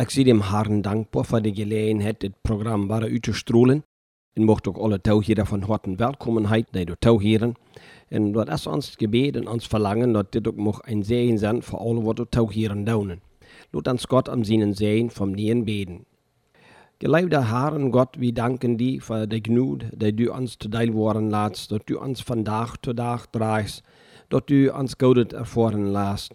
Ik zie dem Herrn dankbaar voor de gelegenheid dit programma waar uit te stroelen. En mocht alle touwheren van harten welkommenheid naar de touwheren. En dat is ons gebed en ons verlangen dat dit ook mag een zegen zijn voor alle wat de touwheren doen. Laat ons God om zijn zegen van nien beden. Geliefde Herren Gott, we danken die voor de genoeg die du te deel worden laat, dat du ons vandaag tot dag draagt, dat du ons godet ervaren laat.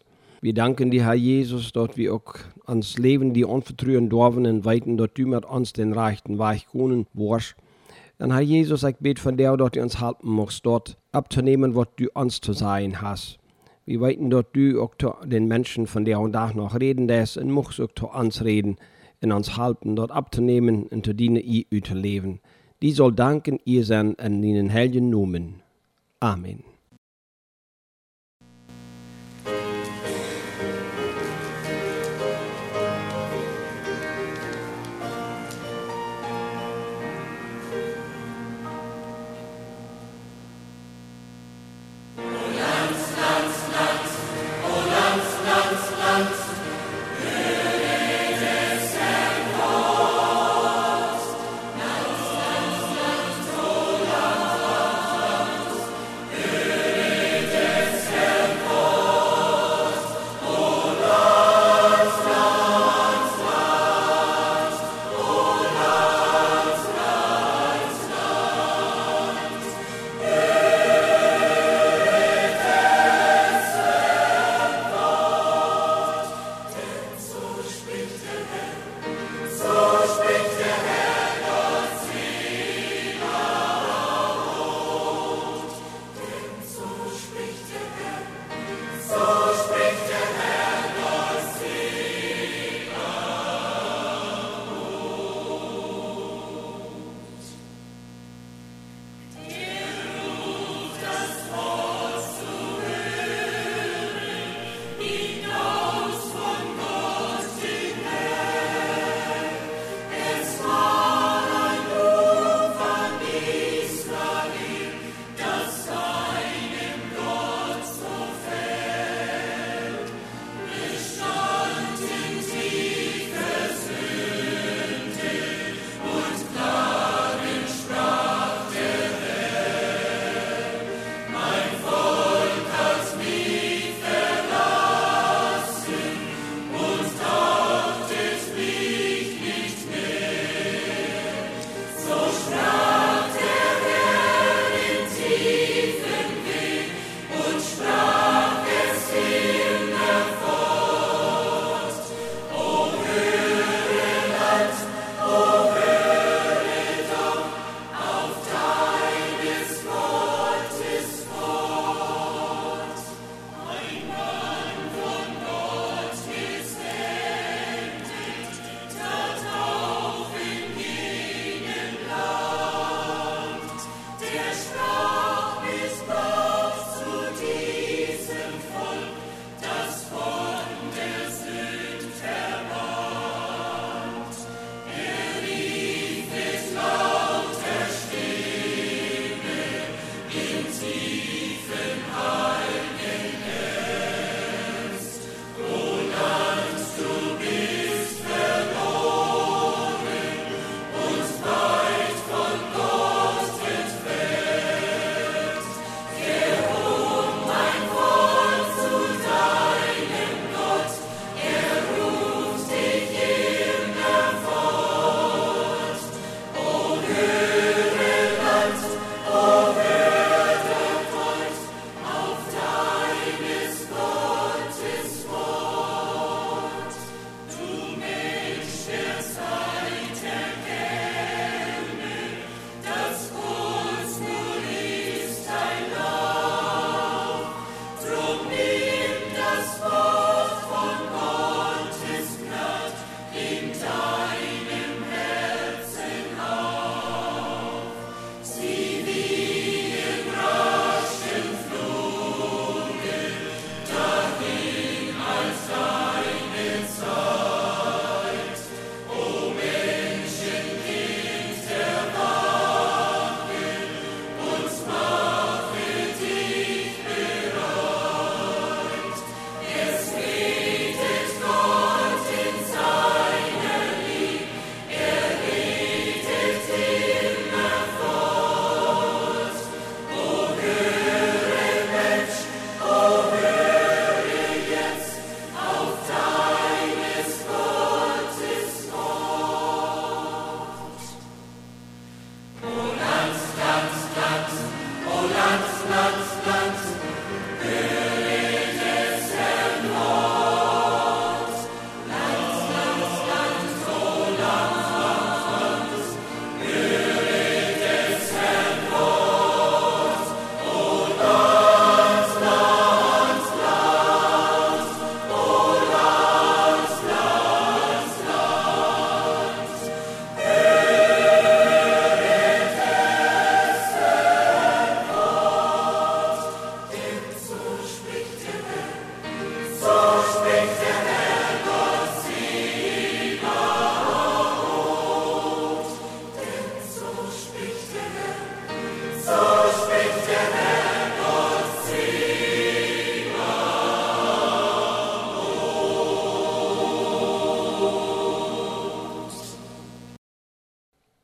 We danken die Herr Jezus, dat we ook ons leven die onvertrouwen dorven en weten dat u met ons den rechten weg kunnen worst. En Herr Jezus, ik bid van jou dat u ons helpen mocht, dort nemen wat du ons te zijn hast. We weten dat du zu den Menschen von der dag nog reden des en mocht ook zu ons reden en ons helpen dat op te nemen en te dienen i u te leven. Die soll danken ihr en in den heiligen noemen. Amen.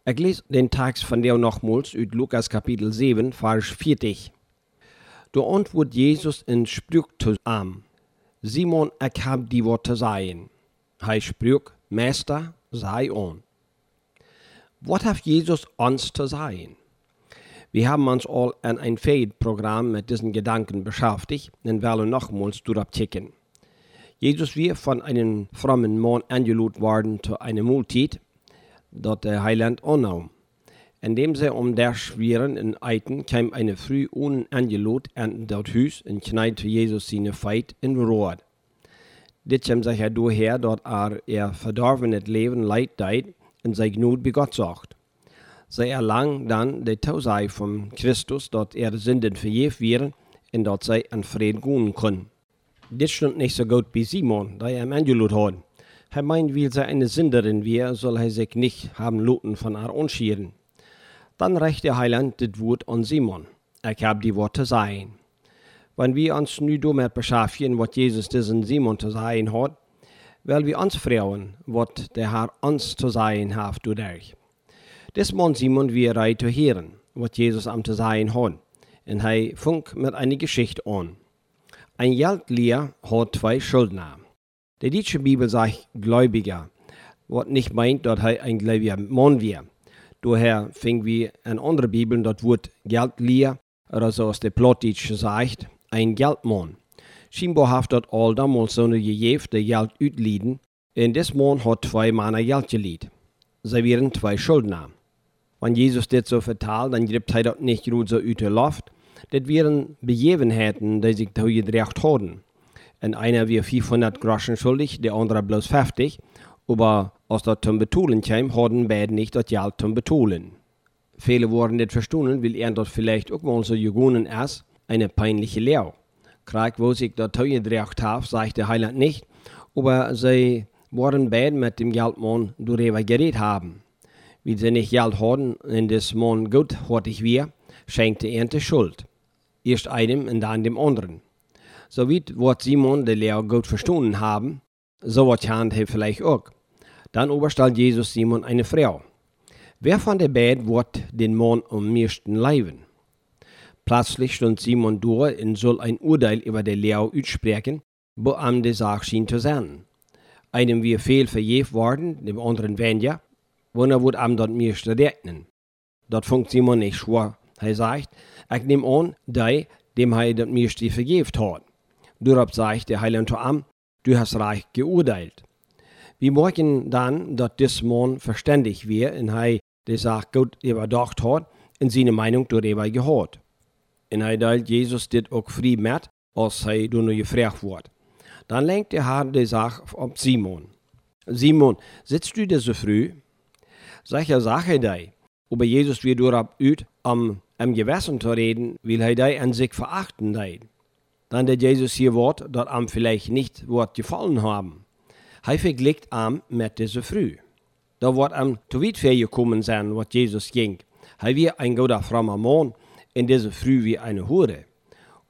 Ich lese den Text von der nochmals uit Lukas Kapitel 7, Vers 40. Da antwortet Jesus in Sprüch zu am. Simon, ich hab die Worte sagen. Hij spricht, Meister, sei on. Was hat Jesus uns zu sagen? Wir haben uns all an ein Fade-Programm mit diesen Gedanken beschäftigt und wollen nochmals durchchecken. Jesus wir von einem frommen Mann angelut worden zu einer Multit, dort der Heiland annahm. Indem sie um der schweren in Eiten kam eine früh unangelut an dort Hus und kneidte Jesus seine Feit in Rot. Dit kam sich daher, dort er ihr verdorbenes Leben leid deid und sei Gnut bei Gott sagt. Sie erlang dann die Tausei vom Christus, dort er Sünden verjeft wären und dort sei an Frieden gehen können. Dit stond nicht so gut bei Simon, da er im angelut hat. Er meint, weil sie eine Sünderin wäre, soll er sich nicht haben luten von ihr unschieren. Dann reicht der Heiland das Wort an Simon. Ich hab die Worte sein. Wenn wir uns nu damit beschäftigen, was Jesus diesen Simon zu sagen hat, weil wir uns fragen, was der Herr uns zu sagen hat dadurch. Des Mann Simon wir rei zu hören, was Jesus am zu sagen hat. Und er fängt mit einer Geschichte an. Ein Geldlehr hat zwei Schuldner. Die deutsche Bibel sagt Gläubiger, was nicht meint, dass er ein gläubiger Mann wäre. Daher fing wir in andere Bibeln das Wort Geldlehr, oder so aus der Plattdeutsch sagt, ein Geldmann. Scheinbar hat dort all damals so eine der Geld utlieden, und des Mann hat zwei Männer Geld geliehen. Sie wären zwei Schuldner. Wenn Jesus das so vertelt, dann gibt er das nicht gut so ut Luft. Das wären Begebenheiten, die sich da gedreht haben. Und einer wir 500 Groschen schuldig, der andere bloß 50. Aber als das zum Betonen kam, hatten beide nicht das Geld zum Betonen. Viele wurden nicht verstanden, weil er dort vielleicht auch mal so gegangen ist, eine peinliche Lehre. Krieg, wo sich das gedreht hat, sagt der Heiland nicht, aber sie waren beide mit dem Geldmann darüber geredet haben. Wie sie nicht Geld hatten und das Mann guthortig wir, schenkte er die Schuld. Erst einem und dann dem anderen. So weit wird Simon der Lehrer gut verstanden haben, so wird Hand er vielleicht auch. Dann oberstellt Jesus Simon eine Frau. Wer von der beiden wird den Mann am meisten leiden? Plötzlich stund Simon durch und soll ein Urteil über die Lehrer aussprechen, wo am die Sache schien zu sein. Einem wir viel verjeft worden, dem anderen weniger, wonach wird am dort meiste rechnen. Dort funkt Simon nicht schwor. Er sagt, ich nehme an, der, dem er das meiste verjeft hat. Darauf sagt der Heiland am, du hast reich geurteilt. Wir merken dann, dass das Mann verständig wird und er die Sache gut überdacht hat und seine Meinung darüber gehört. Und er teilt Jesus das auch frei mit, als er nur gefragt wird. Dann lenkt der Herr die Sache auf Simon. Simon, sitzt du da so früh? Sicher Sache dei. Aber Jesus wird darauf üt, am, am Gewissen zu reden, will er dei an sich verachten dei. Dann der Jesus hier Wort, dort am vielleicht nicht Wort gefallen haben. Er vergleicht am mit dieser früh. Da wird am zu weit gekommen sein, was Jesus ging. Er wird ein guter frommer Mann, in dieser früh wie eine Hure.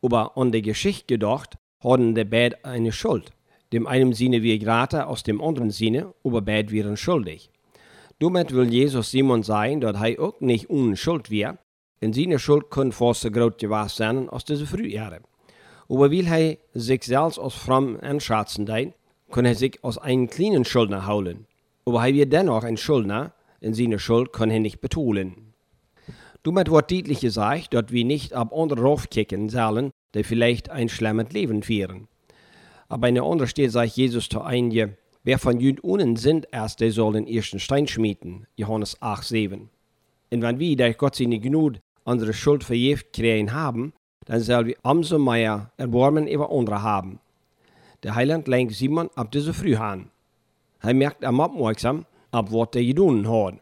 Aber an der Geschichte gedacht, hatten der beide eine Schuld. Dem einen Sinne wir gerade, aus dem anderen Sinne, aber beide wären schuldig. Damit will Jesus Simon sagen, dass er auch nicht ohne Schuld wäre, denn seine Schuld kann fast so groß gewesen sein als diese Frühjahre. Weil er sich selbst als fromm anschätzen dein, kann er sich aus einem kleinen Schuldner holen. Aber er wird dennoch ein Schuldner, und seine Schuld kann er nicht betonen. Damit wird deutlich gesagt, dass wir nicht ab andere raufkicken sollen, die vielleicht ein schlimmes Leben führen. Aber in der anderen steht, sagt Jesus zu einigen, wer von Jüd ohne sind erst, der soll den ersten Stein schmieden. Johannes 8, 7. Und wenn wir durch Gott seine Gnade unsere Schuld verjeft kriegen haben, dann sollen wir umso mehr Erbarmen über andere haben. Der Heiland lenkt Simon ab diese früh an. Er merkt am aufmerksam, ab was er getan hat.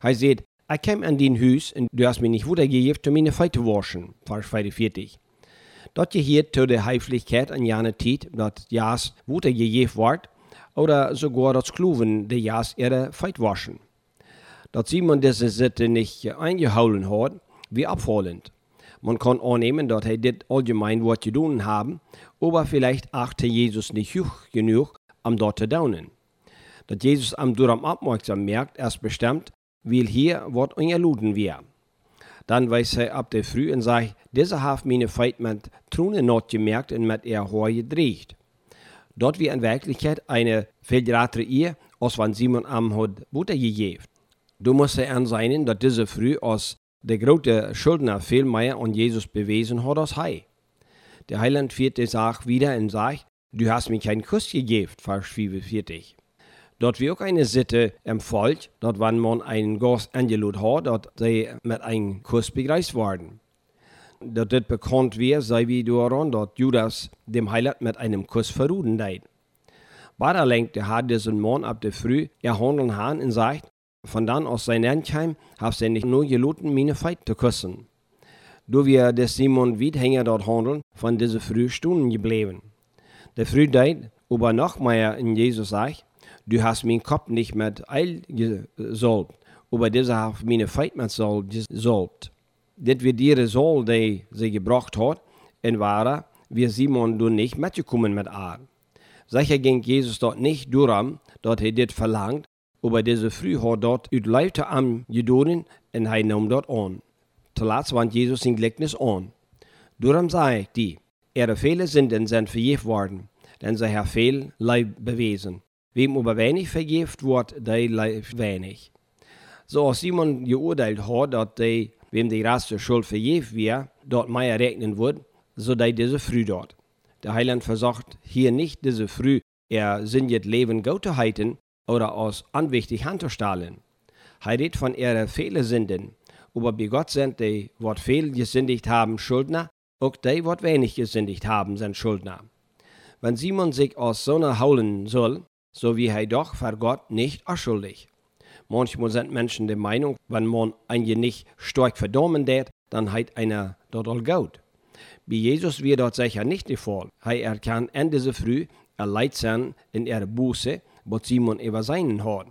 Er sagt, ich kam an dein Haus und du hast mir nicht weitergegeben, um meine Feite zu waschen. Vers 44. Dort gehört zu der Heiflichkeit an jene Zeit, dass jas weitergegeben wird, oder sogar das Kluven der jas ihre Feit waschen. Dass Simon diese Sitte nicht eingehauen hat, wie abfallend. Man kann annehmen, dass er das allgemein was getan haben, aber vielleicht achte Jesus nicht hoch genug, am dort zu daunen. Dass Jesus am Duram aufmerksam merkt, erst bestimmt, will hier wat onjeluden wir. Dan wees hij op de früh en zei, deze heeft mijn feit met troenen not gemerkt en met er hoor gedreigd. Dort wie in Wirklichkeit eine größere Ehe, als wann Simon am hat Butter gegeben. Du musst er sein, dass diese früh als der große Schuldner mehr an Jesus bewiesen hat als hei. Der Heiland die Sache wieder und sagt, du hast mir keinen Kuss gegeben, Vers 44. Dort wie auch eine Sitte im Volk, dort wann man einen Gast angelud hat, dort sie mit einem Kuss begreist worden. Dort das bekannt wird, sei wie daran, dort Judas dem Heiland mit einem Kuss verruden deit. Bader lenkte hat diesen Mann ab der Früh er handeln han und sagt, von dann aus sein Endheim habt ihr nicht nur geluten, meine Feit zu küssen. Du wir des Simon Wiedhänger dort handeln, von diese früh Stunden geblieben. Der früh deit, aber noch mehr in Jesus sagt, du hast meinen Kopf nicht mit Eil gesalbt, aber dieser hat meine Feit mit Salb gesalbt. Das wird ihre Soll, die sie gebracht hat, und war, wir Simon du nicht mitgekommen mit A. Sicher ging Jesus dort nicht durch, dort er das verlangt, aber diese früh hat dort ut Leute am gedonen und er nahm dort an. Zuletzt wand Jesus sein Gleichnis an. Darum ich die, ihre Fehler sind in sind vergeben worden, denn sie haben viel Leib bewiesen. Wem aber wenig vergift wird, der lebt wenig. So als Simon geurteilt hat, dass die, wem die Rest Schuld vergift wird, dort mehr rechnen wird, so dass diese früh dort. Der Heiland versagt hier nicht diese früh, er sind jetzt Leben Gottheiten oder aus anwichtig Handstahlen. Er redet von ihrer Fehler sinden, aber bei Gott sind die, wat viel gesündigt haben, Schuldner, auch die, wat wenig gesündigt haben, sind Schuldner. Wenn Simon sich aus so einer holen soll, so wie er doch vor Gott nicht schuldig. Manchmal sind Menschen der Meinung, wenn man einen nicht stark verdammen wird, dann hat einer dort all gut. Bei Jesus wird dort sicher nicht der Fall. Er erkannt Ende so früh, er leid sein in ihrer Buße, was Simon über seinen hat.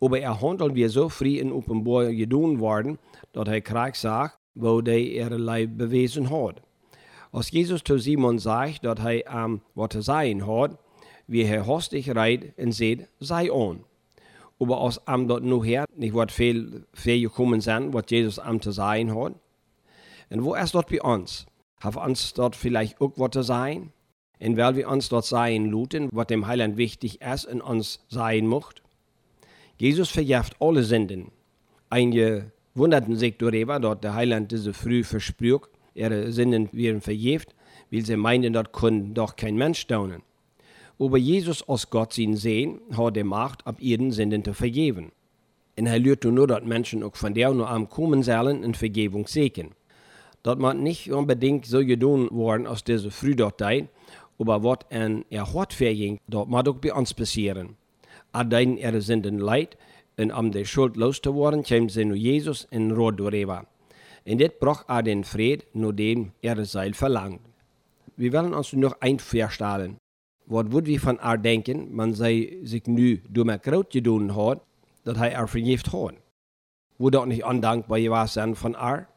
Aber er handelt wie so früh in Offenbar gedun worden, dass er Krieg sagt, wo der ihre Leib bewiesen hat. Als Jesus zu Simon sagt, dass er am er sein hat, wie er hostig reit und sieht, sei on. Aber als am dort nur her nicht wat viel, viel gekommen sind, was Jesus am zu sein hat. Und wo ist dort bei uns? Haben uns dort vielleicht auch was zu sein? Und weil wir uns dort sein luten, was dem Heiland wichtig ist und uns sein macht? Jesus verjährt alle Sünden. Einige wunderten sich darüber, dort der Heiland diese früh versprüht, ihre Sünden werden verjährt, weil sie meinen, dort können doch kein Mensch staunen. Aber Jesus als Gott sein sehen, hat die Macht, ab ihren Sünden zu vergeben. Und er lehrt nur, dass Menschen auch von der nur am kommen sollen in Vergebung sehen. Dort man nicht unbedingt so getan worden aus dieser Frühdortei, aber was ein Erhortferien, dort mag auch bei uns passieren. Allein ihre Sünden leid, und um die Schuld loszuwerden, kämen sie nur Jesus in Rot darüber. Und das braucht er den Fried, nur den er Seil verlangt. Wir werden uns noch ein verstellen. Was wird wir von er denken, man sei sich nu dummer Kraut gedoen hat, dat hij er vergift hat? Wurde auch nicht undankbar gewesen von er?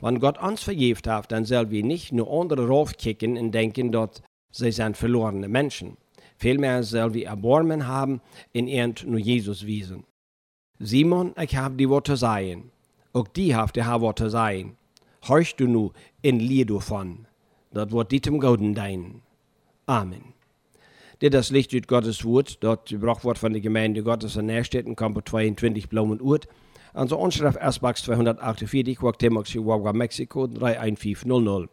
Wenn Gott uns vergift hat, dann soll wir nicht nur andere raufkicken und denken, dass sie sind verlorene Menschen. Vielmehr soll wir Erbarmen haben in ihnen nur Jesus wiesen. Simon, ich hab die Worte sein. Auch die habt die Worte sein. Horchst du nu in Lied davon. Das wird diesem Goden dein. Amen. Dit is Licht uit Gottes Woord, dat gebracht wordt van de gemeente Gottes in Närstetten, Campo 22, Blaumen Oert. An so Onschrift Ersbachs 248, Guatemala, Chihuahua, Mexiko 31500.